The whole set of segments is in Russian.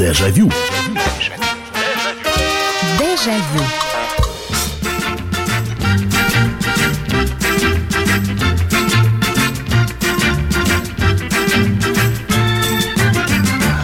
Дежавю. Дежавю.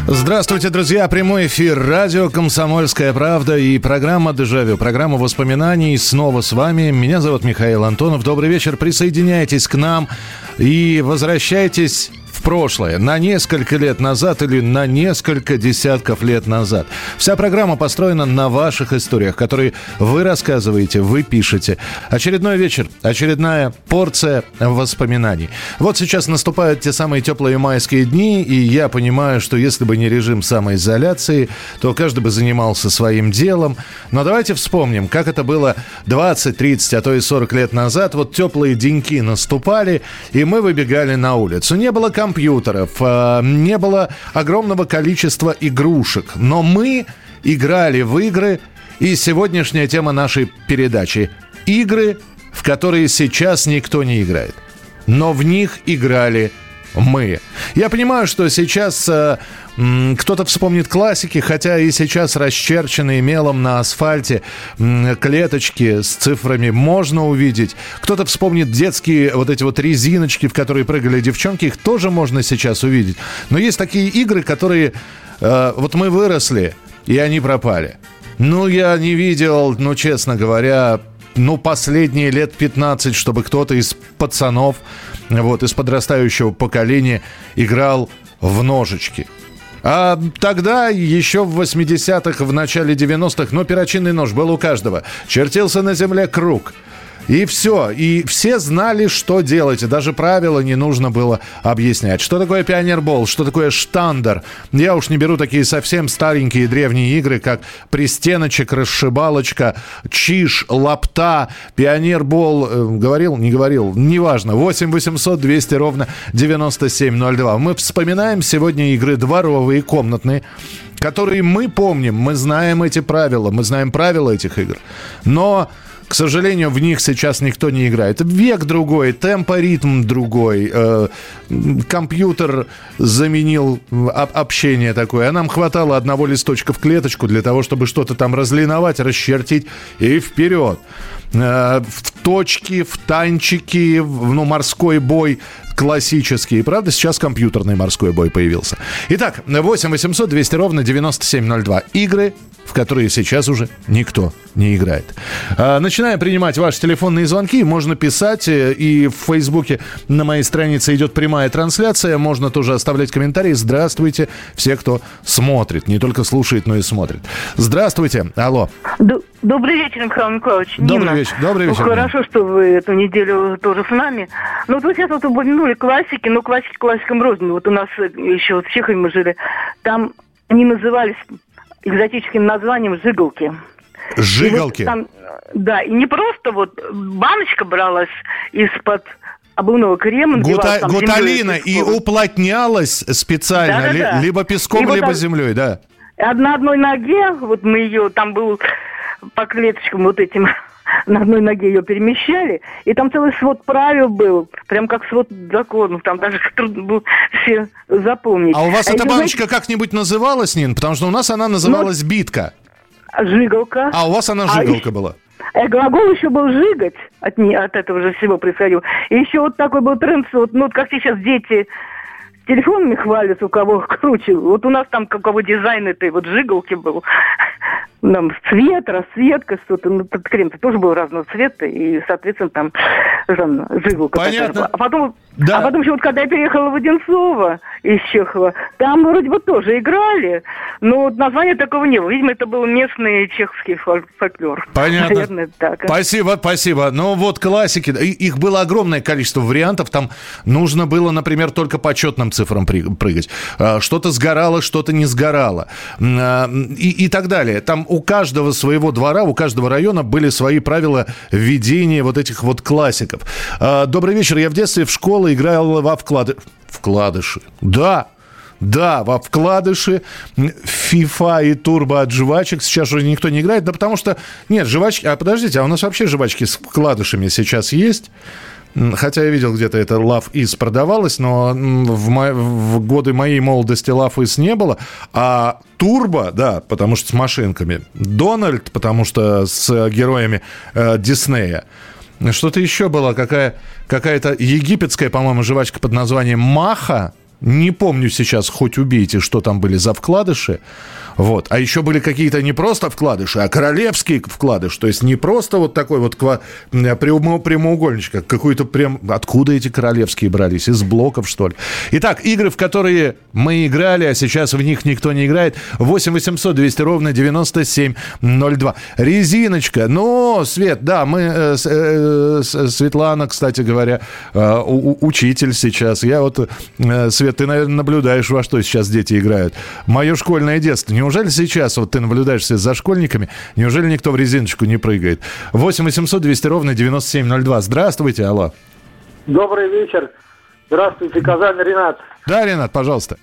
Здравствуйте, друзья. Прямой эфир. Радио «Комсомольская правда» и программа «Дежавю». Программа воспоминаний. Снова с вами. Меня зовут Михаил Антонов. Добрый вечер. Присоединяйтесь к нам и возвращайтесь прошлое, на несколько лет назад или на несколько десятков лет назад. Вся программа построена на ваших историях, которые вы рассказываете, вы пишете. Очередной вечер, очередная порция воспоминаний. Вот сейчас наступают те самые теплые майские дни, и я понимаю, что если бы не режим самоизоляции, то каждый бы занимался своим делом. Но давайте вспомним, как это было 20, 30, а то и 40 лет назад. Вот теплые деньки наступали, и мы выбегали на улицу. Не было компании компьютеров, э, не было огромного количества игрушек. Но мы играли в игры, и сегодняшняя тема нашей передачи – игры, в которые сейчас никто не играет. Но в них играли мы. Я понимаю, что сейчас э, кто-то вспомнит классики, хотя и сейчас расчерченные мелом на асфальте э, клеточки с цифрами можно увидеть. Кто-то вспомнит детские вот эти вот резиночки, в которые прыгали девчонки, их тоже можно сейчас увидеть. Но есть такие игры, которые... Э, вот мы выросли, и они пропали. Ну, я не видел, ну, честно говоря, ну, последние лет 15, чтобы кто-то из пацанов вот, из подрастающего поколения играл в ножички. А тогда, еще в 80-х, в начале 90-х, ну, перочинный нож был у каждого. Чертился на земле круг – и все. И все знали, что делать. И даже правила не нужно было объяснять. Что такое пионербол? Что такое штандер? Я уж не беру такие совсем старенькие древние игры, как пристеночек, расшибалочка, чиш, лапта, пионербол. Э, говорил, не говорил, неважно. 8 800 200 ровно 9702. Мы вспоминаем сегодня игры дворовые, комнатные которые мы помним, мы знаем эти правила, мы знаем правила этих игр. Но к сожалению, в них сейчас никто не играет. Век другой, темпоритм другой, э, компьютер заменил общение такое. А нам хватало одного листочка в клеточку для того, чтобы что-то там разлиновать, расчертить и вперед. Э, в точки, в танчики, ну, морской бой классический. Правда, сейчас компьютерный морской бой появился. Итак, 8 800 200 ровно 9702. Игры, в которые сейчас уже никто не играет. А, начинаем принимать ваши телефонные звонки. Можно писать. Э, и в Фейсбуке на моей странице идет прямая трансляция. Можно тоже оставлять комментарии. Здравствуйте, все, кто смотрит. Не только слушает, но и смотрит. Здравствуйте. Алло. Добрый вечер, Михаил Николаевич. Добрый Нина. вечер. Добрый вечер. Ну, хорошо, что вы эту неделю тоже с нами. Ну, вот вы сейчас вот упомянули классики, но классики классикам рознь. Вот у нас еще вот в Чехове мы жили. Там они назывались экзотическим названием «Жигалки». Жигалки? И вот там, да, и не просто вот баночка бралась из-под обувного крема. Гута, гуталина и уплотнялась специально, да, да, да. либо песком, и либо вот землей, да. На одной ноге, вот мы ее, там был по клеточкам вот этим на одной ноге ее перемещали, и там целый свод правил был, прям как свод законов, там даже трудно было все запомнить. А у вас а эта баночка знаете... как-нибудь называлась, Нин? Потому что у нас она называлась ну, битка. Жигалка. А у вас она жигалка а была? Э, глагол еще был жигать, от, не, от этого же всего происходил. И еще вот такой был тренд, вот, ну, как сейчас дети телефонами хвалятся, у кого круче. Вот у нас там, у кого дизайн этой вот жигалки был нам цвет, расцветка, что-то. Ну, этот крем-то тоже был разного цвета, и, соответственно, там Жанна жигалка Понятно. А потом, да. а потом еще вот когда я переехала в Одинцово из Чехова, там вроде бы тоже играли, но вот названия такого не было. Видимо, это был местный чешский фольклор. Понятно. Наверное, так. Спасибо, спасибо. Ну вот классики, их было огромное количество вариантов. Там нужно было, например, только по четным цифрам прыгать. А, что-то сгорало, что-то не сгорало. А, и, и так далее. Там у каждого своего двора, у каждого района были свои правила введения вот этих вот классиков. А, добрый вечер. Я в детстве в школу играл во вклады... вкладыши. Да, да, во вкладыши, FIFA и турбо от жвачек сейчас уже никто не играет, да потому что, нет, жвачки, а подождите, а у нас вообще жвачки с вкладышами сейчас есть? Хотя я видел где-то это Love Is продавалось, но в, мо- в годы моей молодости Love Is не было. А Турбо, да, потому что с машинками. Дональд, потому что с героями э, Диснея. Что-то еще было, какая, какая-то египетская, по-моему, жвачка под названием Маха. Не помню сейчас, хоть убейте, что там были за вкладыши. Вот. А еще были какие-то не просто вкладыши, а королевские вкладыши. То есть не просто вот такой вот ква... прямо, прямоугольничек, а какой-то прям... Откуда эти королевские брались? Из блоков, что ли? Итак, игры, в которые мы играли, а сейчас в них никто не играет. 8 800 200 ровно 9702. Резиночка. Ну, Свет, да, мы... Э, э, Светлана, кстати говоря, э, учитель сейчас. Я вот... Э, Свет, ты, наверное, наблюдаешь, во что сейчас дети играют. Мое школьное детство. Не Неужели сейчас вот ты наблюдаешься за школьниками, неужели никто в резиночку не прыгает? 8 800 200 ровно 9702. Здравствуйте, алло. Добрый вечер. Здравствуйте, Казань, Ренат. Да, Ренат, пожалуйста.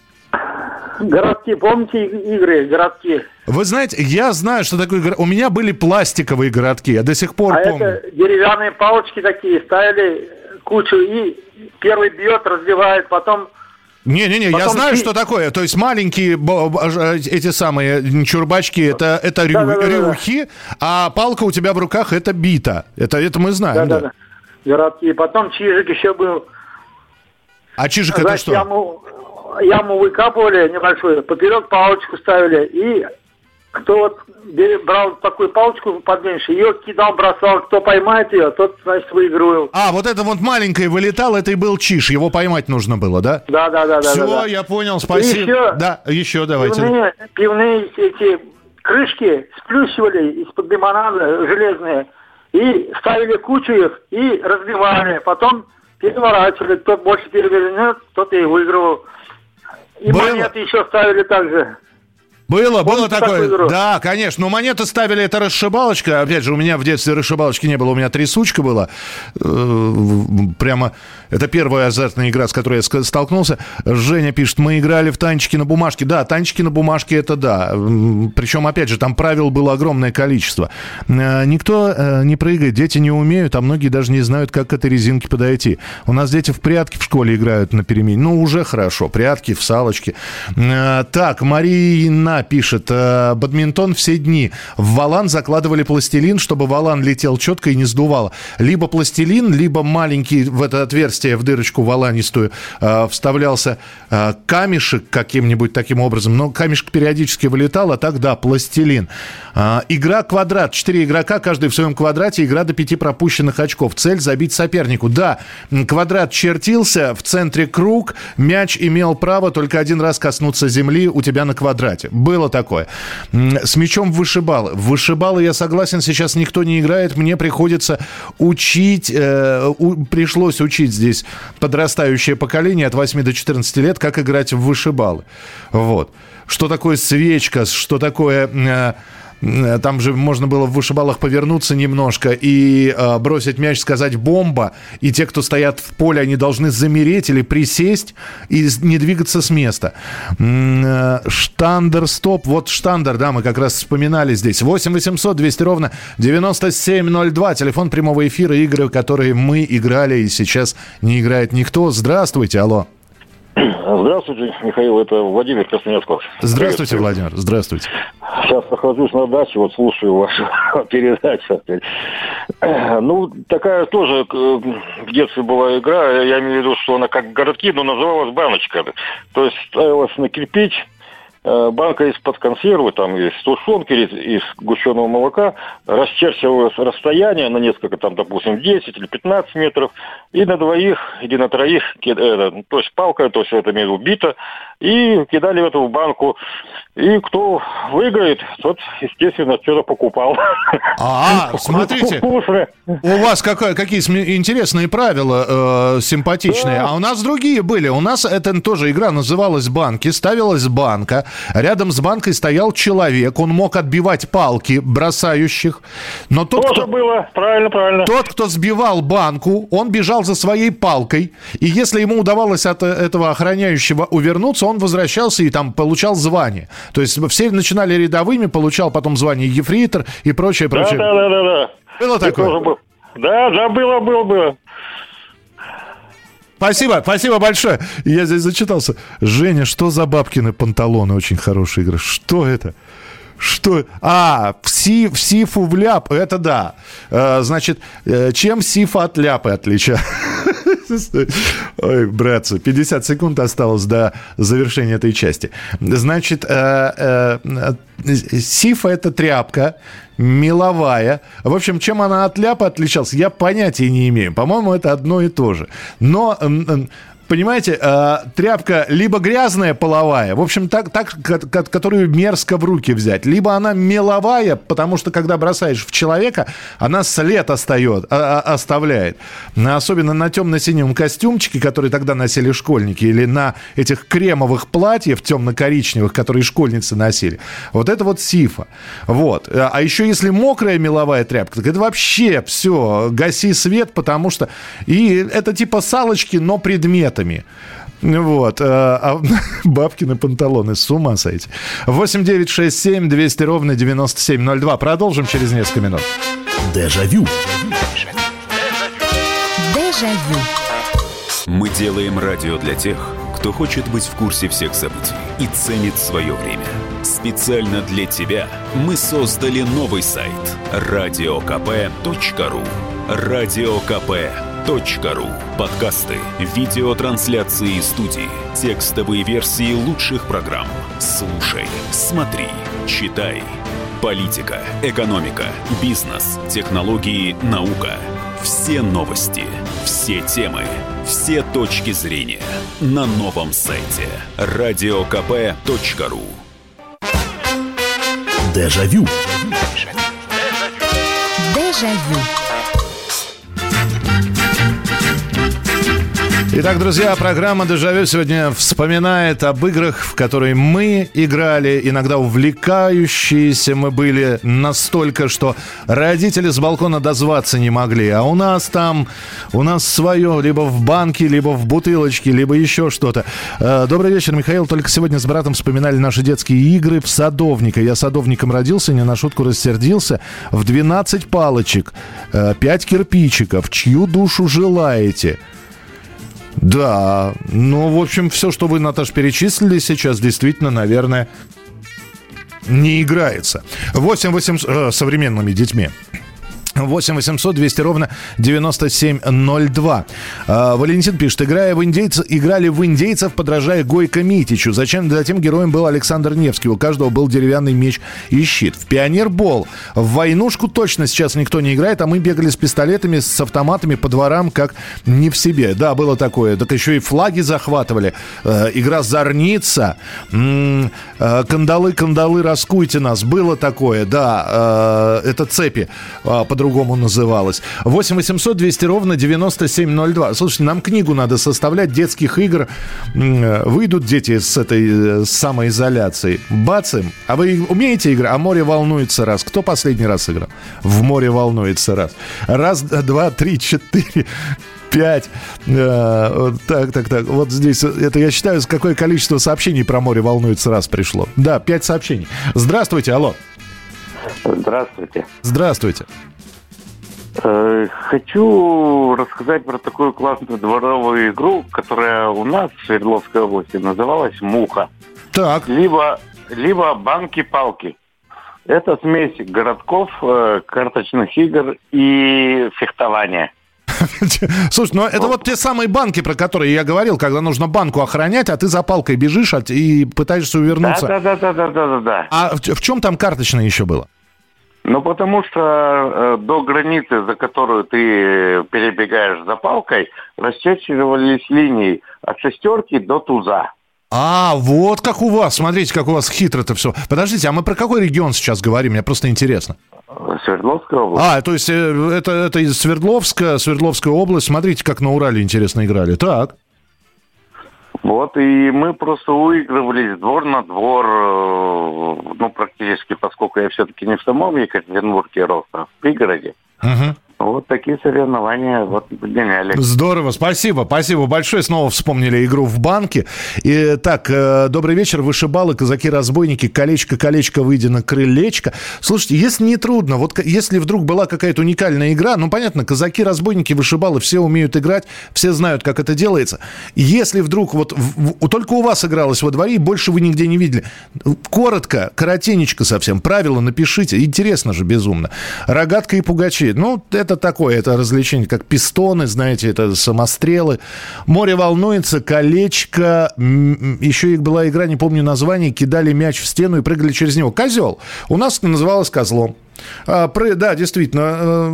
Городки, помните игры, городки? Вы знаете, я знаю, что такое... У меня были пластиковые городки, я до сих пор а помню. это деревянные палочки такие, ставили кучу, и первый бьет, разбивает, потом не-не-не, я знаю, что такое. То есть маленькие эти самые чурбачки, это, это рю, да, да, рюхи, а палка у тебя в руках это бита. Это, это мы знаем, да. да. да. И потом чижик еще был. А чижик Значит, это что? Яму, яму выкапывали небольшую, поперек палочку ставили и кто вот брал такую палочку подменьше, ее кидал, бросал, кто поймает ее, тот, значит, выигрывал. А, вот это вот маленькое вылетал, это и был чиш, его поймать нужно было, да? Да, да, да. Все, да, да. я понял, спасибо. И еще, да, еще давайте. Пивные, пивные эти крышки сплющивали из-под лимонада железные и ставили кучу их и разбивали. Потом переворачивали, кто больше перевернет, тот и выигрывал. И Было... монеты еще ставили также. Было, было такое. Да, конечно. Но монеты ставили, это расшибалочка. Опять же, у меня в детстве расшибалочки не было, у меня трясучка была. Э, прямо, это первая азартная игра, с которой я столкнулся. Женя пишет, мы играли в танчики на бумажке. Да, танчики на бумажке, это да. Причем, опять же, там правил было огромное количество. Э, никто э, не прыгает, дети не умеют, а многие даже не знают, как к этой резинке подойти. У нас дети в прятки в школе играют на перемене. Ну, уже хорошо. Прятки, в салочки. Так, Марина пишет, э, бадминтон все дни. В валан закладывали пластилин, чтобы валан летел четко и не сдувало. Либо пластилин, либо маленький в это отверстие, в дырочку валанистую, э, вставлялся э, камешек каким-нибудь таким образом. Но камешек периодически вылетал, а так, да, пластилин. Игра квадрат. Четыре игрока, каждый в своем квадрате. Игра до пяти пропущенных очков. Цель забить сопернику. Да, квадрат чертился, в центре круг, мяч имел право только один раз коснуться земли у тебя на квадрате. Было такое. С мячом в вышибалы. В вышибалы, я согласен, сейчас никто не играет. Мне приходится учить, э, у, пришлось учить здесь подрастающее поколение от 8 до 14 лет, как играть в вышибалы. Вот. Что такое свечка, что такое... Э, там же можно было в вышибалах повернуться немножко и э, бросить мяч, сказать бомба. И те, кто стоят в поле, они должны замереть или присесть и не двигаться с места. Э, штандер стоп. Вот штандер, да, мы как раз вспоминали здесь. 8 800 200 ровно 9702. Телефон прямого эфира. Игры, которые мы играли и сейчас не играет никто. Здравствуйте, алло. Здравствуйте, Михаил, это Владимир Красноярсков. Здравствуйте, Владимир, здравствуйте. Сейчас нахожусь на даче, вот слушаю вашу передачу. Ну, такая тоже в детстве была игра, я имею в виду, что она как городки, но называлась баночка. То есть ставилась на кирпич, Э, банка из-под консервы, там из тушенки, из, из гущеного молока, расчерчивалось расстояние на несколько, там, допустим, 10 или 15 метров, и на двоих или на троих, э, то есть палка, то есть это имею бита, и кидали в эту банку. И кто выиграет, тот, естественно, что-то покупал. А, смотрите, у вас какое, какие интересные правила, э, симпатичные. А у нас другие были. У нас это тоже игра называлась «Банки». Ставилась банка. Рядом с банкой стоял человек. Он мог отбивать палки бросающих. Но тот, тоже кто, было. Правильно, правильно. Тот, кто сбивал банку, он бежал за своей палкой. И если ему удавалось от этого охраняющего увернуться, он возвращался и там получал звание. То есть все начинали рядовыми, получал потом звание ефрейтор и прочее, прочее. Да, да, да, да. Было такое? Да, да, было, было, было. Спасибо, спасибо большое. Я здесь зачитался. Женя, что за бабкины панталоны? Очень хорошая игра. Что это? Что? А, в, си, в сифу в ляп. Это да. Э, значит, э, чем сифа от ляпы отличается? Ой, братцы, 50 секунд осталось до завершения этой части. Значит, э, сифа это тряпка, меловая. В общем, чем она от ляпы отличалась, я понятия не имею. По-моему, это одно и то же. Но понимаете, э, тряпка либо грязная половая, в общем, так, так, которую мерзко в руки взять, либо она меловая, потому что когда бросаешь в человека, она след остает, а, а, оставляет. Особенно на темно-синем костюмчике, который тогда носили школьники, или на этих кремовых платьев темно-коричневых, которые школьницы носили. Вот это вот сифа. Вот. А еще если мокрая меловая тряпка, так это вообще все, гаси свет, потому что... И это типа салочки, но предметы ребятами. Вот. А, а бабкины панталоны, с ума сойти. 8 9 6 7 200 ровно 9702. Продолжим через несколько минут. Дежавю. Дежавю. Мы делаем радио для тех, кто хочет быть в курсе всех событий и ценит свое время. Специально для тебя мы создали новый сайт радиокп.ру. Радиокп.ру Ру. Подкасты, видеотрансляции студии, текстовые версии лучших программ. Слушай, смотри, читай. Политика, экономика, бизнес, технологии, наука. Все новости, все темы, все точки зрения на новом сайте радиокп.ру. Дежавю. Дежавю. Итак, друзья, программа «Дежавю» сегодня вспоминает об играх, в которые мы играли, иногда увлекающиеся мы были настолько, что родители с балкона дозваться не могли. А у нас там, у нас свое, либо в банке, либо в бутылочке, либо еще что-то. Э, добрый вечер, Михаил. Только сегодня с братом вспоминали наши детские игры в садовника. Я садовником родился, не на шутку рассердился. В 12 палочек, 5 э, кирпичиков. Чью душу желаете? Да, ну, в общем, все, что вы, Наташ, перечислили сейчас, действительно, наверное, не играется. 8 800 э, современными детьми. 8 800 200 ровно 9702. А, Валентин пишет, играя в индейцев, играли в индейцев, подражая Гойко Митичу. Зачем затем героем был Александр Невский. У каждого был деревянный меч и щит. В пионербол. В войнушку точно сейчас никто не играет, а мы бегали с пистолетами, с автоматами по дворам, как не в себе. Да, было такое. Так еще и флаги захватывали. Э, игра «Зорница». М-м, э, кандалы, кандалы, раскуйте нас. Было такое, да. Э, это цепи э, под по-другому называлась. 8 800 200 ровно 9702. Слушайте, нам книгу надо составлять детских игр. Выйдут дети с этой самоизоляции. Бац им. А вы умеете играть? А море волнуется раз. Кто последний раз играл? В море волнуется раз. Раз, два, три, четыре пять. Э, так, так, так. Вот здесь, это я считаю, какое количество сообщений про море волнуется раз пришло. Да, пять сообщений. Здравствуйте, алло. Здравствуйте. Здравствуйте. Э, хочу рассказать про такую классную дворовую игру, которая у нас в Свердловской области называлась «Муха». Так. Либо, либо «Банки-палки». Это смесь городков, э, карточных игр и фехтования. Слушай, ну это вот те самые банки, про которые я говорил, когда нужно банку охранять, а ты за палкой бежишь и пытаешься увернуться. Да, да, да, да, да, да. А в, в чем там карточное еще было? Ну, потому что э, до границы, за которую ты перебегаешь за палкой, расчерчивались линии от шестерки до туза. А, вот как у вас. Смотрите, как у вас хитро-то все. Подождите, а мы про какой регион сейчас говорим? Мне просто интересно. Свердловская область. А, то есть э, это, это из Свердловска, Свердловская область. Смотрите, как на Урале интересно играли. Так. Вот, и мы просто выигрывались двор на двор, э, ну, практически, поскольку я все-таки не в самом Екатеринбурге рос, а в пригороде. Uh-huh. Вот такие соревнования вот гоняли. Здорово, спасибо, спасибо большое. Снова вспомнили игру в банке. И, так, э, добрый вечер, вышибалы, казаки-разбойники, колечко-колечко, выйди на крылечко. Слушайте, если не трудно, вот если вдруг была какая-то уникальная игра, ну, понятно, казаки-разбойники, вышибалы, все умеют играть, все знают, как это делается. Если вдруг вот в, в, только у вас игралось во дворе, и больше вы нигде не видели, коротко, коротенечко совсем, правила напишите, интересно же безумно. Рогатка и пугачи, ну, это такое, это развлечение, как пистоны, знаете, это самострелы. Море волнуется, колечко, еще их была игра, не помню название, кидали мяч в стену и прыгали через него. Козел. У нас это называлось козлом. А, да, действительно, э,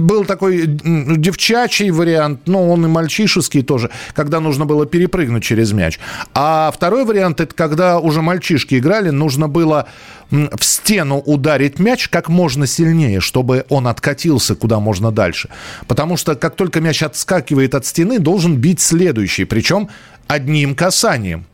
был такой девчачий вариант, но он и мальчишеский тоже, когда нужно было перепрыгнуть через мяч. А второй вариант, это когда уже мальчишки играли, нужно было в стену ударить мяч как можно сильнее, чтобы он откатился куда можно дальше. Потому что как только мяч отскакивает от стены, должен бить следующий, причем одним касанием.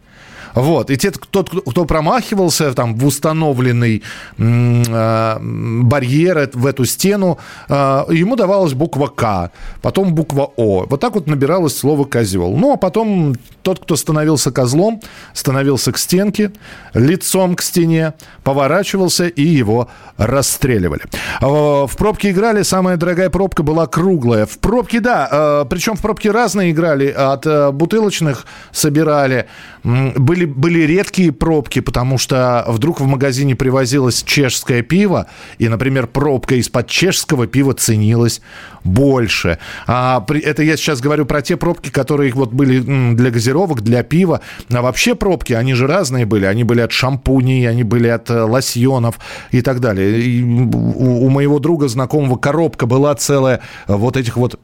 Вот. И те, тот, кто промахивался там, в установленный э, барьер, в эту стену, э, ему давалась буква К, потом буква О. Вот так вот набиралось слово «козел». Ну, а потом тот, кто становился козлом, становился к стенке, лицом к стене, поворачивался и его расстреливали. Э, в пробке играли, самая дорогая пробка была круглая. В пробке, да, э, причем в пробке разные играли, от э, бутылочных собирали, были, были редкие пробки, потому что вдруг в магазине привозилось чешское пиво, и, например, пробка из-под чешского пива ценилась больше. А, это я сейчас говорю про те пробки, которые вот были для газировок, для пива. А вообще пробки, они же разные были. Они были от шампуней, они были от э, лосьонов и так далее. И у, у моего друга знакомого коробка была целая вот этих вот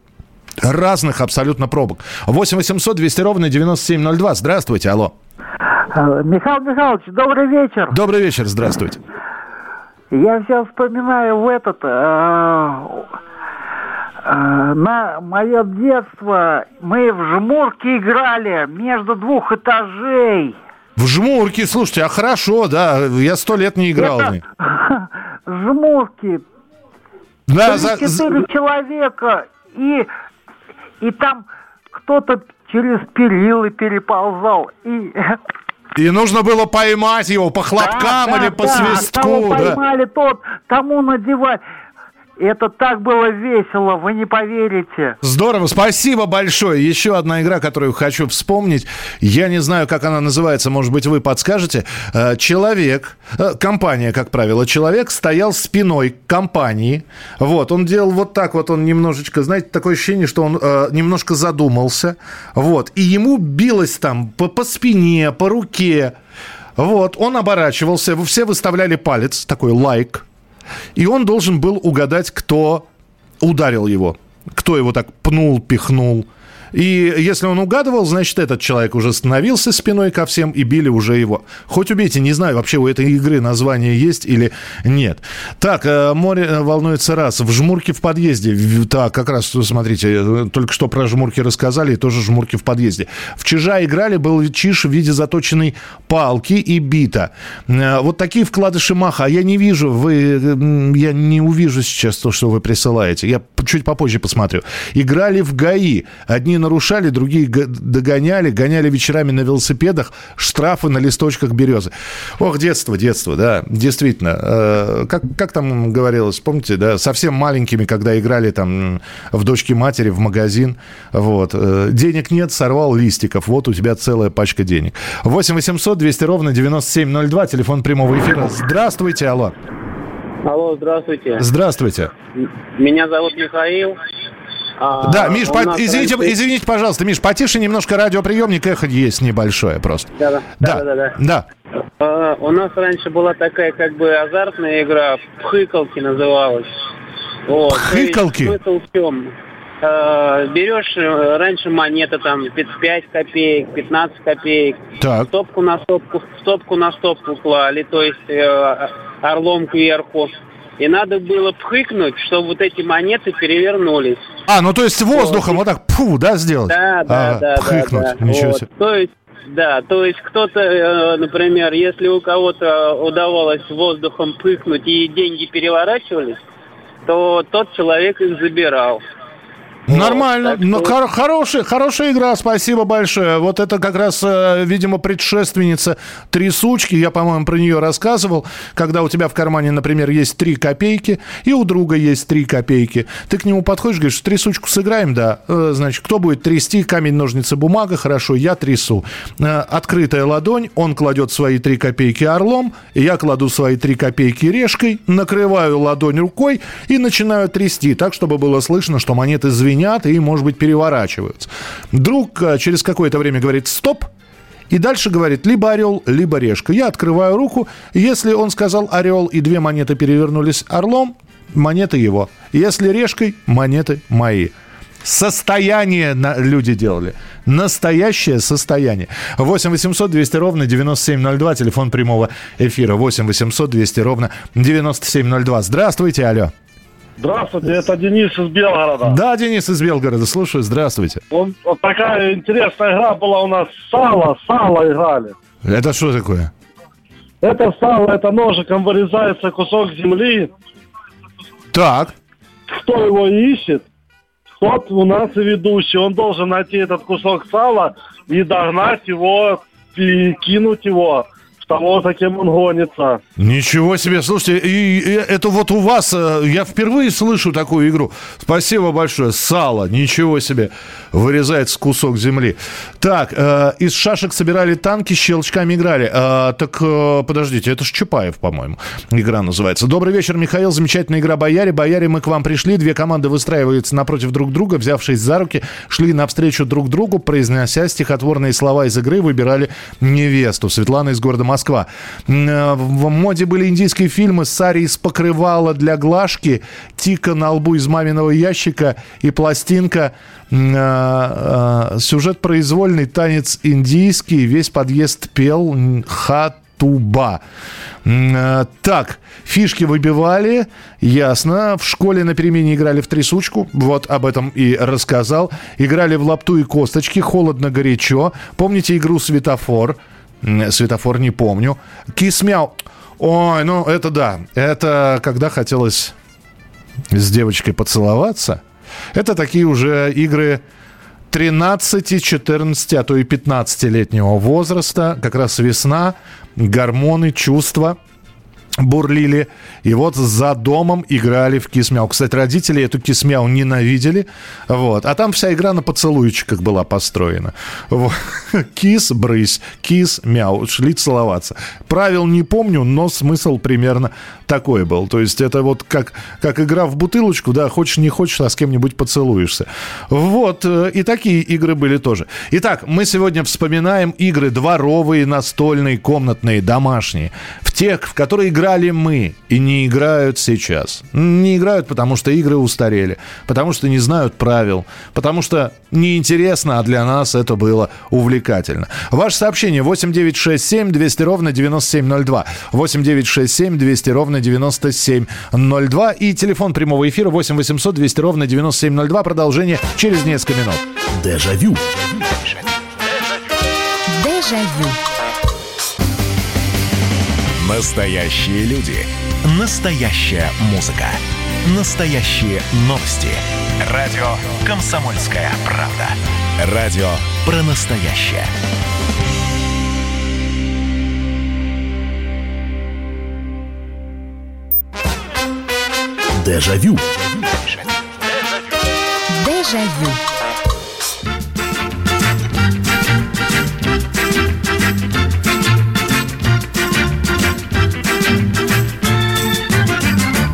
разных абсолютно пробок. 8 800 200 ровно 9702. Здравствуйте, алло. Э, Михаил Михайлович, добрый вечер. Добрый вечер, здравствуйте. Я все вспоминаю в этот... Э, э, на мое детство мы в жмурки играли между двух этажей. В жмурки, слушайте, а хорошо, да, я сто лет не играл. Это... Жмурки. Да, за... Четыре человека, и и там кто-то через перилы переползал, и... И нужно было поймать его по хлопкам да, или да, по да, свистку. Кого да. поймали, тот тому надевать. Это так было весело, вы не поверите. Здорово, спасибо большое. Еще одна игра, которую хочу вспомнить. Я не знаю, как она называется, может быть, вы подскажете. Э, человек, э, компания, как правило, человек стоял спиной к компании. Вот, он делал вот так вот, он немножечко, знаете, такое ощущение, что он э, немножко задумался. Вот, и ему билось там по, по спине, по руке. Вот, он оборачивался, все выставляли палец, такой лайк, и он должен был угадать, кто ударил его. Кто его так пнул, пихнул. И если он угадывал, значит, этот человек уже становился спиной ко всем и били уже его. Хоть убейте, не знаю, вообще у этой игры название есть или нет. Так, э, море э, волнуется раз. В жмурке в подъезде. Так, как раз, смотрите, э, только что про жмурки рассказали, и тоже жмурки в подъезде. В чижа играли, был чиж в виде заточенной палки и бита. Вот такие вкладыши маха. А я не вижу, вы, я не увижу сейчас то, что вы присылаете. Я чуть попозже посмотрю. Играли в ГАИ. Одни нарушали, другие догоняли, гоняли вечерами на велосипедах, штрафы на листочках березы. Ох, детство, детство, да, действительно. Э, как, как там говорилось, помните, да, совсем маленькими, когда играли там в дочке матери в магазин, вот. Э, денег нет, сорвал листиков, вот у тебя целая пачка денег. 8 800 200 ровно 9702, телефон прямого эфира. Здравствуйте, алло. Алло, здравствуйте. Здравствуйте. Меня зовут Михаил. А, да, Миш, по... извините, раньше... извините, пожалуйста, Миш, потише немножко радиоприемник, эхо есть небольшое просто. Да, да, да. да, да, да. А, у нас раньше была такая как бы азартная игра, пхыкалки называлась. Вот. Пхыкалки? Смысл в чем? А, берешь э, раньше монеты там 5 копеек, 15 копеек, так. стопку на стопку, стопку на стопку клали, то есть э, орлом кверху. И надо было пхыкнуть, чтобы вот эти монеты перевернулись. А, ну то есть воздухом вот, вот так, пфу, да, сделать? Да, да, а, да. Пхыкнуть, да, ничего вот. себе. То есть да, то есть кто-то, э, например, если у кого-то удавалось воздухом пыхнуть и деньги переворачивались, то тот человек их забирал. Нормально. Вот, ну, что... хор- хорошая, хорошая игра, спасибо большое. Вот это как раз, э, видимо, предшественница трясучки. Я, по-моему, про нее рассказывал. Когда у тебя в кармане, например, есть три копейки, и у друга есть три копейки. Ты к нему подходишь, говоришь, трясучку сыграем, да. Э, значит, кто будет трясти? Камень, ножницы, бумага. Хорошо, я трясу. Э, открытая ладонь, он кладет свои три копейки орлом, я кладу свои три копейки решкой, накрываю ладонь рукой и начинаю трясти так, чтобы было слышно, что монеты звенят звенят и, может быть, переворачиваются. Друг э, через какое-то время говорит «стоп», и дальше говорит либо орел, либо решка. Я открываю руку. Если он сказал орел и две монеты перевернулись орлом, монеты его. Если решкой, монеты мои. Состояние на, люди делали. Настоящее состояние. 8 800 200 ровно 9702. Телефон прямого эфира. 8 800 200 ровно 9702. Здравствуйте, алло. Здравствуйте, это Денис из Белгорода. Да, Денис из Белгорода, слушаю, здравствуйте. Вот, вот такая интересная игра была у нас. Сало, сало играли. Это что такое? Это сало, это ножиком вырезается кусок земли. Так. Кто его ищет, тот у нас и ведущий. Он должен найти этот кусок сала и догнать его, и кинуть его того, за кем он гонится. Ничего себе, слушайте, и, и это вот у вас, э, я впервые слышу такую игру. Спасибо большое. Сало, ничего себе, вырезается кусок земли. Так, э, из шашек собирали танки, щелчками играли. Э, так, э, подождите, это ж Чапаев, по-моему, игра называется. Добрый вечер, Михаил, замечательная игра «Бояре». «Бояре» мы к вам пришли, две команды выстраиваются напротив друг друга, взявшись за руки, шли навстречу друг другу, произнося стихотворные слова из игры, выбирали невесту. Светлана из города Москвы Москва. Э, в моде были индийские фильмы «Сари из покрывала для глажки», «Тика на лбу из маминого ящика» и пластинка э, э, сюжет произвольный, танец индийский, весь подъезд пел хат туба. Так, фишки выбивали, ясно. В школе на перемене играли в трясучку, вот об этом и рассказал. Играли в лапту и косточки, холодно-горячо. Помните игру «Светофор»? Светофор не помню. Кисмяу. Ой, ну это да. Это когда хотелось с девочкой поцеловаться. Это такие уже игры 13, 14, а то и 15-летнего возраста. Как раз весна, гормоны, чувства – бурлили. И вот за домом играли в кисмяу. Кстати, родители эту кисмяу ненавидели. Вот. А там вся игра на поцелуйчиках была построена. Кис, брысь, кис, мяу. Шли целоваться. Правил не помню, но смысл примерно такой был. То есть это вот как, как игра в бутылочку, да, хочешь не хочешь, а с кем-нибудь поцелуешься. Вот. Э, и такие игры были тоже. Итак, мы сегодня вспоминаем игры дворовые, настольные, комнатные, домашние. В тех, в которые играли мы и не играют сейчас. Не играют, потому что игры устарели, потому что не знают правил, потому что неинтересно, а для нас это было увлекательно. Ваше сообщение 8967 200 ровно 9702. 8967 200 ровно 9702. И телефон прямого эфира 8 800 200 ровно 9702. Продолжение через несколько минут. Дежавю. Дежавю. Настоящие люди. Настоящая музыка. Настоящие новости. Радио «Комсомольская правда». Радио про настоящее. Дежавю. Дежавю.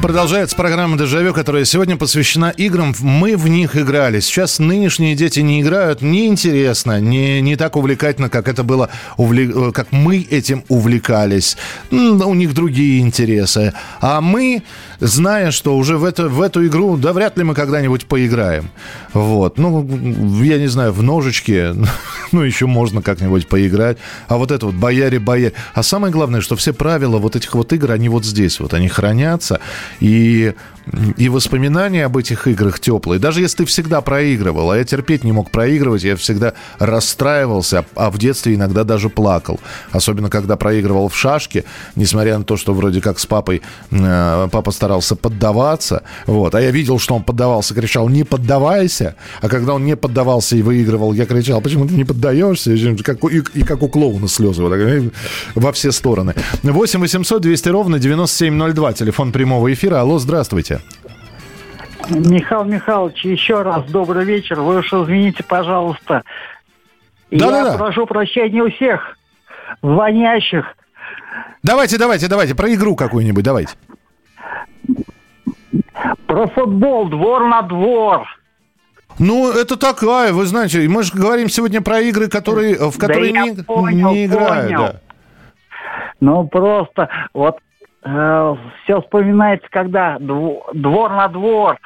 Продолжается программа «Дежавю», которая сегодня посвящена играм. Мы в них играли. Сейчас нынешние дети не играют. Неинтересно, не, не так увлекательно, как это было, увлек... как мы этим увлекались. У них другие интересы. А мы, зная, что уже в, это, в эту игру, да вряд ли мы когда-нибудь поиграем. Вот. Ну, я не знаю, в ножички, ну, еще можно как-нибудь поиграть. А вот это вот бояре-бояре. А самое главное, что все правила вот этих вот игр, они вот здесь вот, они хранятся. И и воспоминания об этих играх теплые. Даже если ты всегда проигрывал, а я терпеть не мог проигрывать, я всегда расстраивался, а в детстве иногда даже плакал. Особенно, когда проигрывал в шашки, несмотря на то, что вроде как с папой, э, папа старался поддаваться, вот, а я видел, что он поддавался, кричал, не поддавайся, а когда он не поддавался и выигрывал, я кричал, почему ты не поддаешься, и, как, и, и как у клоуна слезы, вот, так, во все стороны. 8 800 200 ровно 9702, телефон прямого эфира. Алло, здравствуйте. Михаил Михайлович, еще раз добрый вечер. Вы уж извините, пожалуйста. Да, Я да, да. прошу прощения у всех звонящих. Давайте, давайте, давайте, про игру какую-нибудь, давайте. Про футбол, двор на двор. Ну, это такая, вы знаете, мы же говорим сегодня про игры, которые, в которые да не, понял, не играют. Понял. Да. Ну, просто вот все вспоминается, когда двор на двор,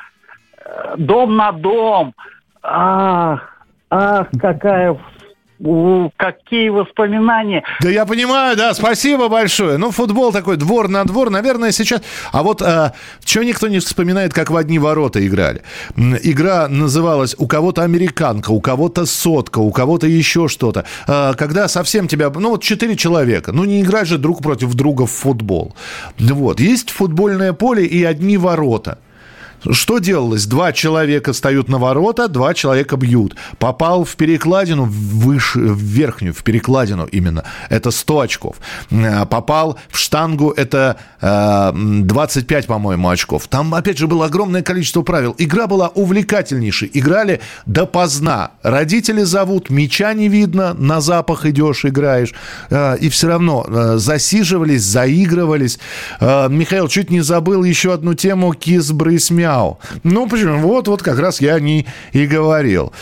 э, дом на дом. Ах, ах, какая какие воспоминания. Да я понимаю, да, спасибо большое. Ну, футбол такой, двор на двор, наверное, сейчас... А вот а, чего никто не вспоминает, как в одни ворота играли? Игра называлась у кого-то американка, у кого-то сотка, у кого-то еще что-то. А, когда совсем тебя... Ну, вот четыре человека. Ну, не играть же друг против друга в футбол. Вот. Есть футбольное поле и одни ворота. Что делалось? Два человека встают на ворота, два человека бьют. Попал в перекладину, выше, в верхнюю, в перекладину именно. Это 100 очков. Э, попал в штангу, это 25, э, по-моему, очков. Там, опять же, было огромное количество правил. Игра была увлекательнейшей. Играли допоздна. Родители зовут, мяча не видно, на запах идешь, играешь. Э, и все равно засиживались, заигрывались. Михаил чуть не забыл еще одну тему «Кис, брысь, мяу» мяу. Ну, почему? Вот, вот как раз я о ней и говорил.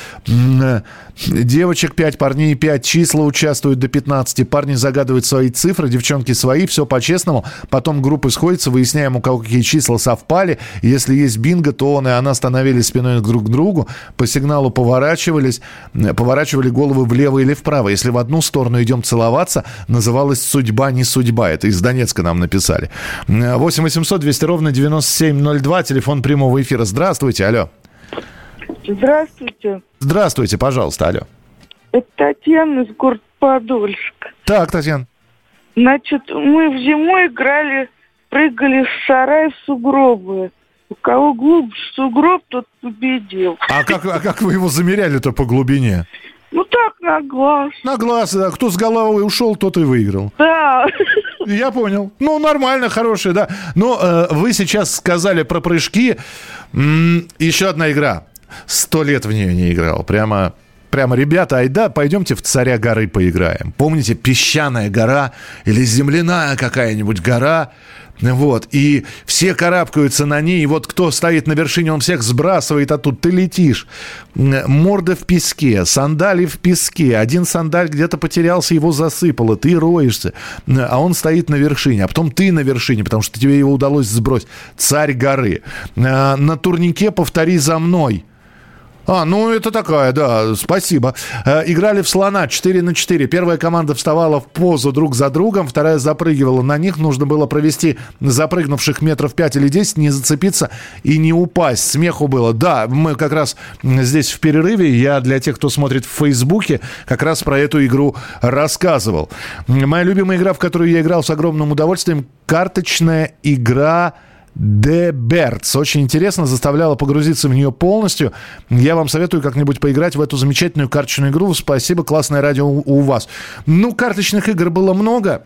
Девочек 5, парней 5, числа участвуют до 15. Парни загадывают свои цифры, девчонки свои, все по-честному. Потом группы сходятся, выясняем, у кого какие числа совпали. Если есть бинго, то он и она становились спиной друг к другу, по сигналу поворачивались, поворачивали головы влево или вправо. Если в одну сторону идем целоваться, называлась «Судьба, не судьба». Это из Донецка нам написали. 8 800 200 ровно 9702, телефон прямого эфира. Здравствуйте, алло. Здравствуйте. Здравствуйте, пожалуйста, алло. Это Татьяна из города Подольск. Так, Татьяна. Значит, мы в зимой играли, прыгали с сарая в сугробы. У кого глубже сугроб, тот победил. А как, а как вы его замеряли-то по глубине? Ну так, на глаз. На глаз, да. Кто с головой ушел, тот и выиграл. Да. Я понял. Ну, нормально, хорошая, да. Но э, вы сейчас сказали про прыжки. М-м, еще одна игра. Сто лет в нее не играл. Прямо прямо, ребята, айда, пойдемте в царя горы поиграем. Помните, песчаная гора или земляная какая-нибудь гора? Вот, и все карабкаются на ней, и вот кто стоит на вершине, он всех сбрасывает, а тут ты летишь. Морда в песке, сандали в песке, один сандаль где-то потерялся, его засыпало, ты роешься, а он стоит на вершине, а потом ты на вершине, потому что тебе его удалось сбросить. Царь горы. А, на турнике повтори за мной. А, ну это такая, да, спасибо. Э, играли в слона 4 на 4. Первая команда вставала в позу друг за другом, вторая запрыгивала на них. Нужно было провести запрыгнувших метров 5 или 10, не зацепиться и не упасть. Смеху было. Да, мы как раз здесь в перерыве, я для тех, кто смотрит в Фейсбуке, как раз про эту игру рассказывал. Моя любимая игра, в которую я играл с огромным удовольствием, карточная игра Birds. Очень интересно, заставляла погрузиться в нее полностью. Я вам советую как-нибудь поиграть в эту замечательную карточную игру. Спасибо, классное радио у вас. Ну, карточных игр было много.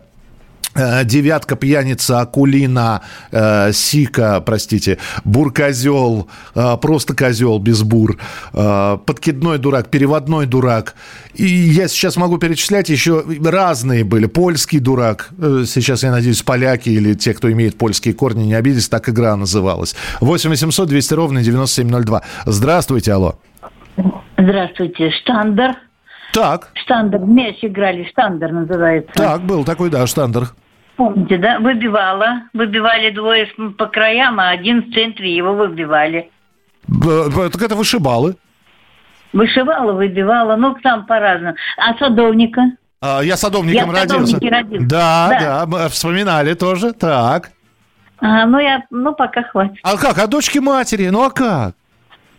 Э, девятка, пьяница, Акулина, э, Сика, простите, Бур-козел, э, просто козел без бур, э, подкидной дурак, переводной дурак. И я сейчас могу перечислять еще разные были. Польский дурак, э, сейчас, я надеюсь, поляки или те, кто имеет польские корни, не обиделись, так игра называлась. 8 800 200 ровно 9702. Здравствуйте, алло. Здравствуйте, Штандер. Так. Штандер, мяч играли, штандер называется. Так, был такой, да, штандер. Помните, да? Выбивала. Выбивали двое по краям, а один в центре его выбивали. Так это вышибалы. Вышивала, выбивала, ну там по-разному. А садовника? А, я садовником я родился. родился. Да, да, да, мы вспоминали тоже. Так. А, ну, я, ну, пока хватит. А как? А дочки матери? Ну, а как?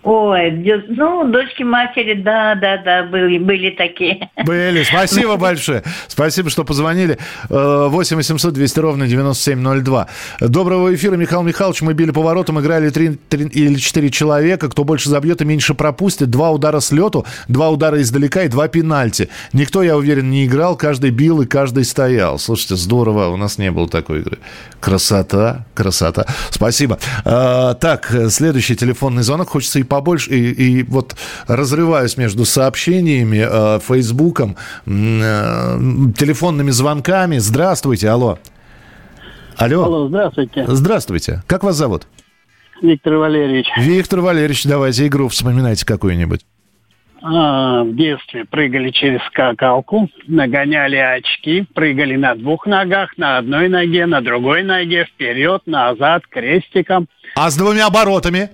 Ой, ну, дочки матери, да, да, да, были, были такие. Были, спасибо большое. Спасибо, что позвонили. 8 800 200 ровно 9702. Доброго эфира, Михаил Михайлович. Мы били поворотом, играли 3, 3 или 4 человека. Кто больше забьет и меньше пропустит. Два удара с лету, два удара издалека и два пенальти. Никто, я уверен, не играл. Каждый бил и каждый стоял. Слушайте, здорово. У нас не было такой игры. Красота, красота. Спасибо. А, так, следующий телефонный звонок. Хочется и побольше, и, и вот разрываюсь между сообщениями, э, Фейсбуком, э, телефонными звонками. Здравствуйте, алло. Алло. Алло, здравствуйте. Здравствуйте. Как вас зовут? Виктор Валерьевич. Виктор Валерьевич, давайте игру вспоминайте какую-нибудь. А, в детстве прыгали через скакалку, нагоняли очки, прыгали на двух ногах, на одной ноге, на другой ноге, вперед, назад, крестиком. А с двумя оборотами?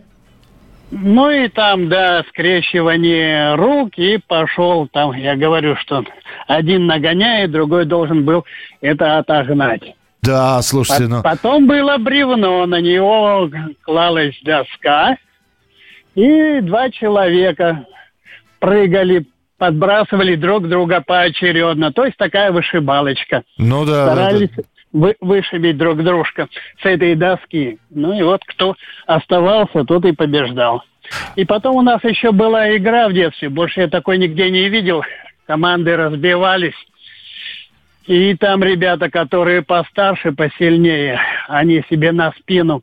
Ну и там, да, скрещивание рук, и пошел там, я говорю, что один нагоняет, другой должен был это отогнать. Да, слушайте, ну... Потом было бревно, на него клалась доска, и два человека прыгали, подбрасывали друг друга поочередно. То есть такая вышибалочка. Ну да. Старались да, да. Вы, вышибить друг дружка с этой доски. Ну и вот кто оставался, тот и побеждал. И потом у нас еще была игра в детстве. Больше я такой нигде не видел. Команды разбивались. И там ребята, которые постарше, посильнее, они себе на спину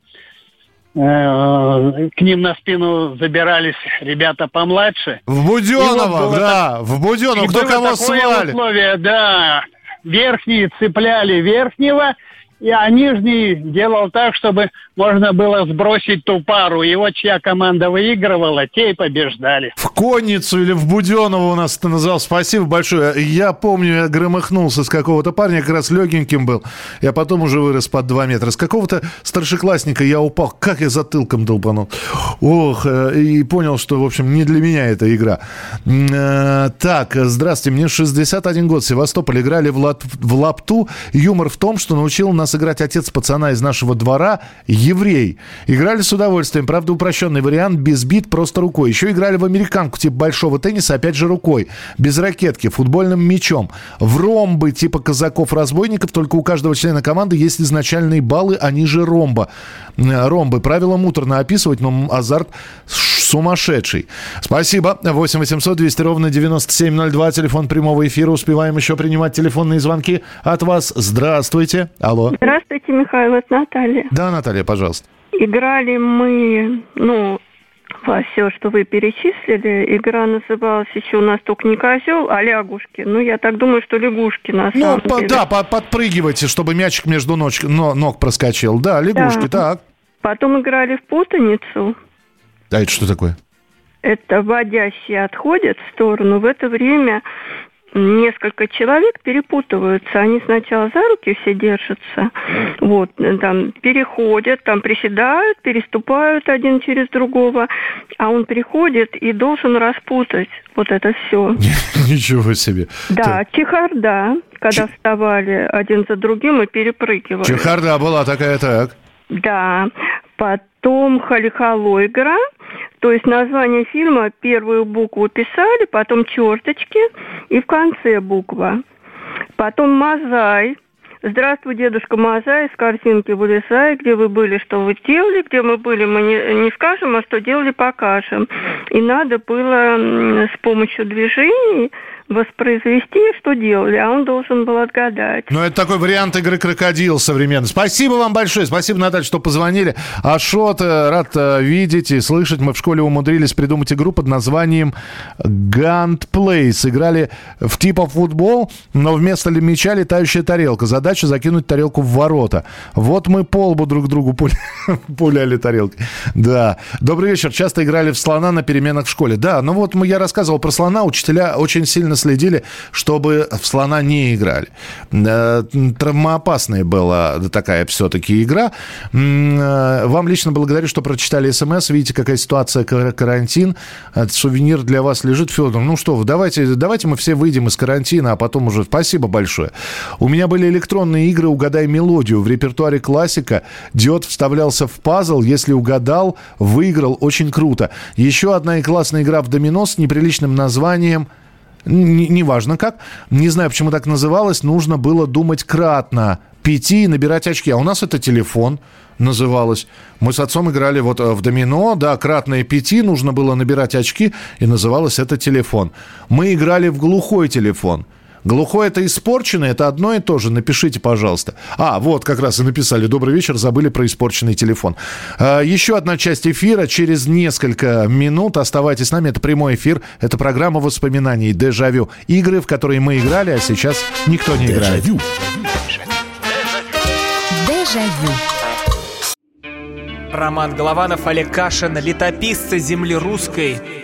Э, к ним на спину забирались ребята помладше. В Буденова, вот да, так... в Буденова, кто кого свали. условие, да, верхние цепляли верхнего, а нижний делал так, чтобы можно было сбросить ту пару. И вот чья команда выигрывала, те и побеждали. В Конницу или в Буденова у нас это назвал. Спасибо большое. Я помню, я громыхнулся с какого-то парня, как раз легеньким был. Я потом уже вырос под 2 метра. С какого-то старшеклассника я упал. Как я затылком долбанул. Ох, э, и понял, что, в общем, не для меня эта игра. Э, так, здравствуйте, мне 61 год. В Севастополе играли в, лат... в лапту. Юмор в том, что научил нас играть отец пацана из нашего двора еврей. Играли с удовольствием. Правда, упрощенный вариант, без бит, просто рукой. Еще играли в американку типа большого тенниса, опять же рукой. Без ракетки, футбольным мячом. В ромбы типа казаков-разбойников, только у каждого члена команды есть изначальные баллы, они же ромба. Ромбы. Правила муторно описывать, но азарт сумасшедший. Спасибо. 8 800 200 ровно 9702. Телефон прямого эфира. Успеваем еще принимать телефонные звонки от вас. Здравствуйте. Алло. Здравствуйте, Михаил. Это Наталья. Да, Наталья, пожалуйста. Играли мы, ну, во все, что вы перечислили. Игра называлась еще у нас только не козел, а лягушки. Ну, я так думаю, что лягушки на ну, самом по, деле. Да, по подпрыгивайте, чтобы мячик между ног, ног проскочил. Да, лягушки, да. так. Потом играли в путаницу. А это что такое? Это водящие отходят в сторону. В это время несколько человек перепутываются. Они сначала за руки все держатся, вот, там переходят, там приседают, переступают один через другого, а он приходит и должен распутать вот это все. Ничего себе. Да, чехарда, когда вставали один за другим и перепрыгивали. Чехарда была такая, так. Да, потом Халихало игра, то есть название фильма первую букву писали, потом черточки и в конце буква. Потом Мазай. Здравствуй, дедушка Мазай, с картинки вылезай, где вы были, что вы делали, где мы были, мы не, не скажем, а что делали, покажем. И надо было с помощью движений воспроизвести, что делали, а он должен был отгадать. Ну, это такой вариант игры «Крокодил» современный. Спасибо вам большое. Спасибо, Наталья, что позвонили. Ашот, э, рад э, видеть и слышать. Мы в школе умудрились придумать игру под названием «Гант Плейс». Играли в типа футбол, но вместо мяча летающая тарелка. Задача закинуть тарелку в ворота. Вот мы полбу друг другу пуля... пуляли тарелки. Да. Добрый вечер. Часто играли в слона на переменах в школе. Да, ну вот я рассказывал про слона. Учителя очень сильно специально следили, чтобы в слона не играли. Э, травмоопасная была такая все-таки игра. Э, вам лично благодарю, что прочитали смс. Видите, какая ситуация, карантин. Сувенир для вас лежит. Федор, ну что давайте, давайте мы все выйдем из карантина, а потом уже... Спасибо большое. У меня были электронные игры «Угадай мелодию». В репертуаре классика диод вставлялся в пазл. Если угадал, выиграл. Очень круто. Еще одна классная игра в домино с неприличным названием неважно как, не знаю, почему так называлось, нужно было думать кратно, пяти и набирать очки. А у нас это телефон называлось. Мы с отцом играли вот э, в домино, да, кратное пяти, нужно было набирать очки, и называлось это телефон. Мы играли в глухой телефон. Глухой это испорченный, это одно и то же. Напишите, пожалуйста. А, вот как раз и написали. Добрый вечер, забыли про испорченный телефон. А, еще одна часть эфира через несколько минут. Оставайтесь с нами. Это прямой эфир. Это программа воспоминаний «Дежавю». Игры, в которые мы играли, а сейчас никто не играет. Дежавю. Дежавю. Роман Голованов, Олег Кашин, летописцы земли русской –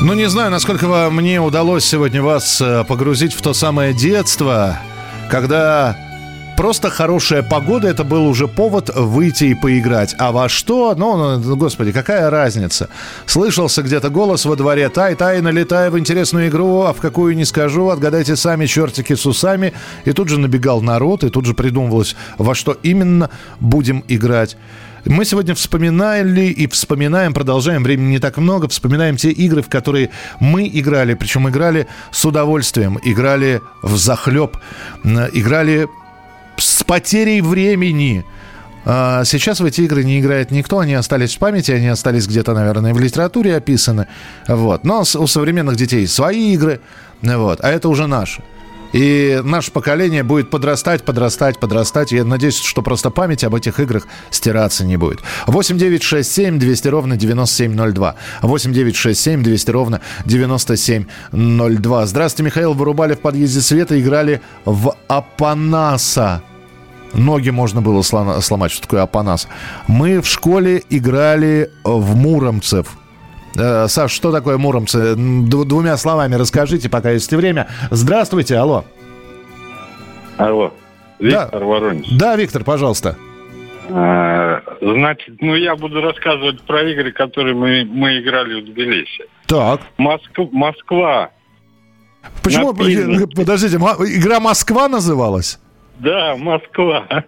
Ну, не знаю, насколько мне удалось сегодня вас э, погрузить в то самое детство, когда просто хорошая погода, это был уже повод выйти и поиграть. А во что? Ну, ну господи, какая разница? Слышался где-то голос во дворе. Тай, тай, налетай в интересную игру, а в какую не скажу. Отгадайте сами, чертики с усами. И тут же набегал народ, и тут же придумывалось, во что именно будем играть. Мы сегодня вспоминали и вспоминаем, продолжаем, времени не так много, вспоминаем те игры, в которые мы играли, причем играли с удовольствием, играли в захлеб, играли с потерей времени. А сейчас в эти игры не играет никто, они остались в памяти, они остались где-то, наверное, в литературе описаны. Вот. Но у современных детей свои игры, вот. а это уже наши. И наше поколение будет подрастать, подрастать, подрастать. Я надеюсь, что просто память об этих играх стираться не будет. 8 9 6 7 200 ровно 9702. 8 9 6 7 200 ровно 9702. Здравствуйте, Михаил. Вырубали в подъезде света, играли в Апанаса. Ноги можно было сломать. Что такое Апанас? Мы в школе играли в Муромцев. Э, Саш, что такое Муромцы? Двумя словами расскажите, пока есть время. Здравствуйте, алло. Алло. Виктор да. Воронеж. Да, Виктор, пожалуйста. А, значит, ну я буду рассказывать про игры, которые мы, мы играли в Тбилиси. Так. Москва. Москва. Почему? Напильно. Подождите, игра Москва называлась? Да, Москва.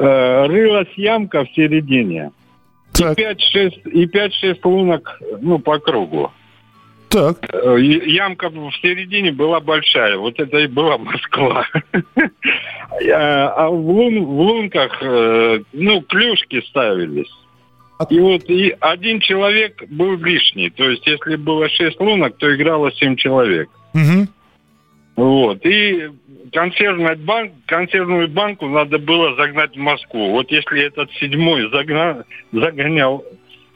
Э, рылась ямка в середине. Так. И 5-6 лунок ну, по кругу. Так. Э, ямка в середине была большая. Вот это и была Москва. А в, лун, в лунках, э, ну, клюшки ставились. И вот и один человек был лишний. То есть, если было шесть лунок, то играло семь человек. Угу. Вот. И консервный банк, консервную банку надо было загнать в Москву. Вот если этот седьмой загна, загонял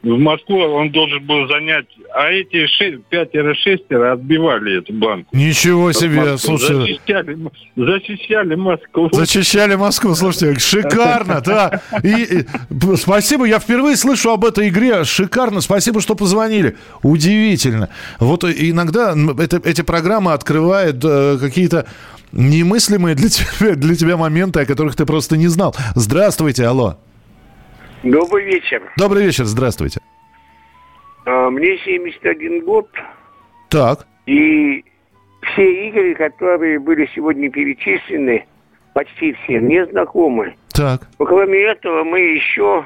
в Москву он должен был занять, а эти пятеро-шестеро отбивали эту банку. Ничего себе, слушай. Зачищали, зачищали Москву. Зачищали Москву, слушайте, шикарно, да. И, и спасибо, я впервые слышу об этой игре, шикарно, спасибо, что позвонили. Удивительно. Вот иногда это, эти программы открывают э, какие-то немыслимые для тебя, для тебя моменты, о которых ты просто не знал. Здравствуйте, алло. Добрый вечер. Добрый вечер, здравствуйте. А, мне 71 год. Так. И все игры, которые были сегодня перечислены, почти все, мне знакомы. Так. Но кроме этого мы еще,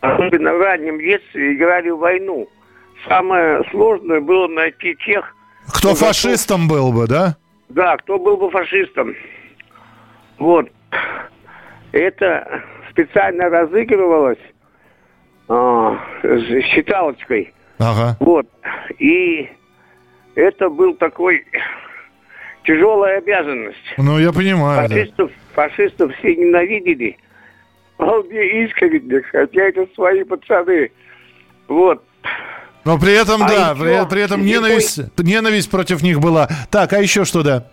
особенно в раннем детстве, играли в войну. Самое сложное было найти тех... Кто фашистом был бы, да? Да, кто был бы фашистом. Вот. Это специально разыгрывалось а, с считалочкой. Ага. Вот. И это был такой тяжелая обязанность. Ну, я понимаю, да. Фашистов, фашистов все ненавидели. Вполне искренне, хотя это свои пацаны. Вот. Но при этом, А да, еще при, при этом зимой- ненависть, ненависть против них была. Так, а еще что, да?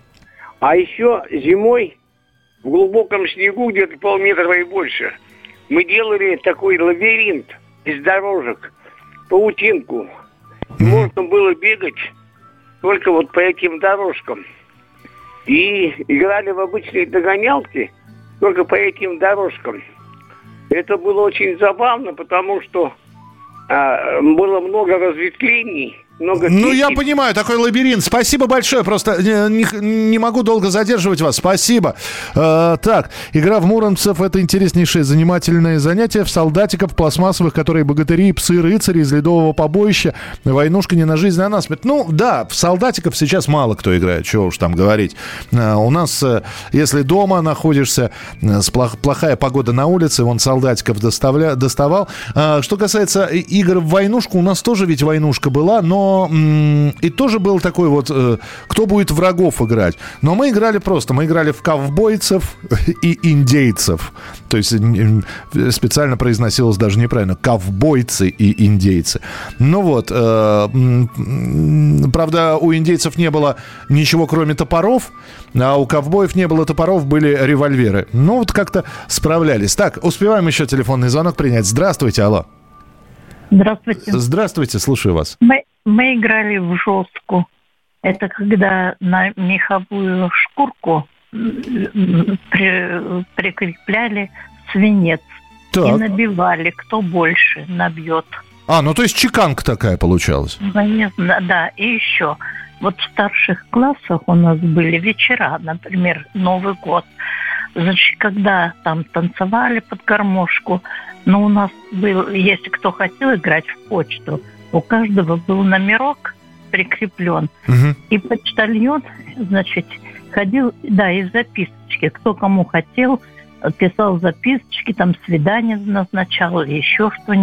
А еще зимой в глубоком снегу, где-то полметра и больше, мы делали такой лабиринт из дорожек, паутинку. Можно было бегать только вот по этим дорожкам. И играли в обычные догонялки только по этим дорожкам. Это было очень забавно, потому что а, было много разветвлений, много Ну, я понимаю, такой лабиринт. Спасибо большое, просто э, не, не могу долго задерживать вас. Спасибо. Э, так, игра в Муромцев – это интереснейшее занимательное занятие. В солдатиков пластмассовых, которые богатыри, псы, рыцари из ледового побоища. Войнушка не на жизнь, а на смерть. Ну, да, в солдатиков сейчас мало кто играет, чего уж там говорить. Э, у нас, э, если дома находишься, э, с плох- плохая погода на улице, вон солдатиков доставля, доставал. А, что касается игр в войнушку, у нас тоже ведь войнушка была, но и тоже был такой вот, э, кто будет врагов играть. Но мы играли просто, мы играли в ковбойцев и индейцев. То есть специально произносилось даже неправильно. Ковбойцы и индейцы. Ну вот, э, правда, у индейцев не было ничего, кроме топоров, а у ковбоев не было топоров, были револьверы. Ну вот как-то справлялись. Так, успеваем еще телефонный звонок принять. Здравствуйте, алло. Здравствуйте. Здравствуйте, слушаю вас. Мы, мы играли в жестку. Это когда на меховую шкурку при- прикрепляли свинец и Так. набивали, кто больше набьет. А, ну то есть чеканка такая получалась. Зна- Да, и еще. Вот в старших классах у нас были вечера, например, Новый год. Значит, когда там танцевали под гармошку, но у нас был, если кто хотел играть в почту, у каждого был номерок прикреплен. И почтальон, значит, ходил, да, и записочки. Кто кому хотел, писал записочки, там свидание назначал еще что-нибудь.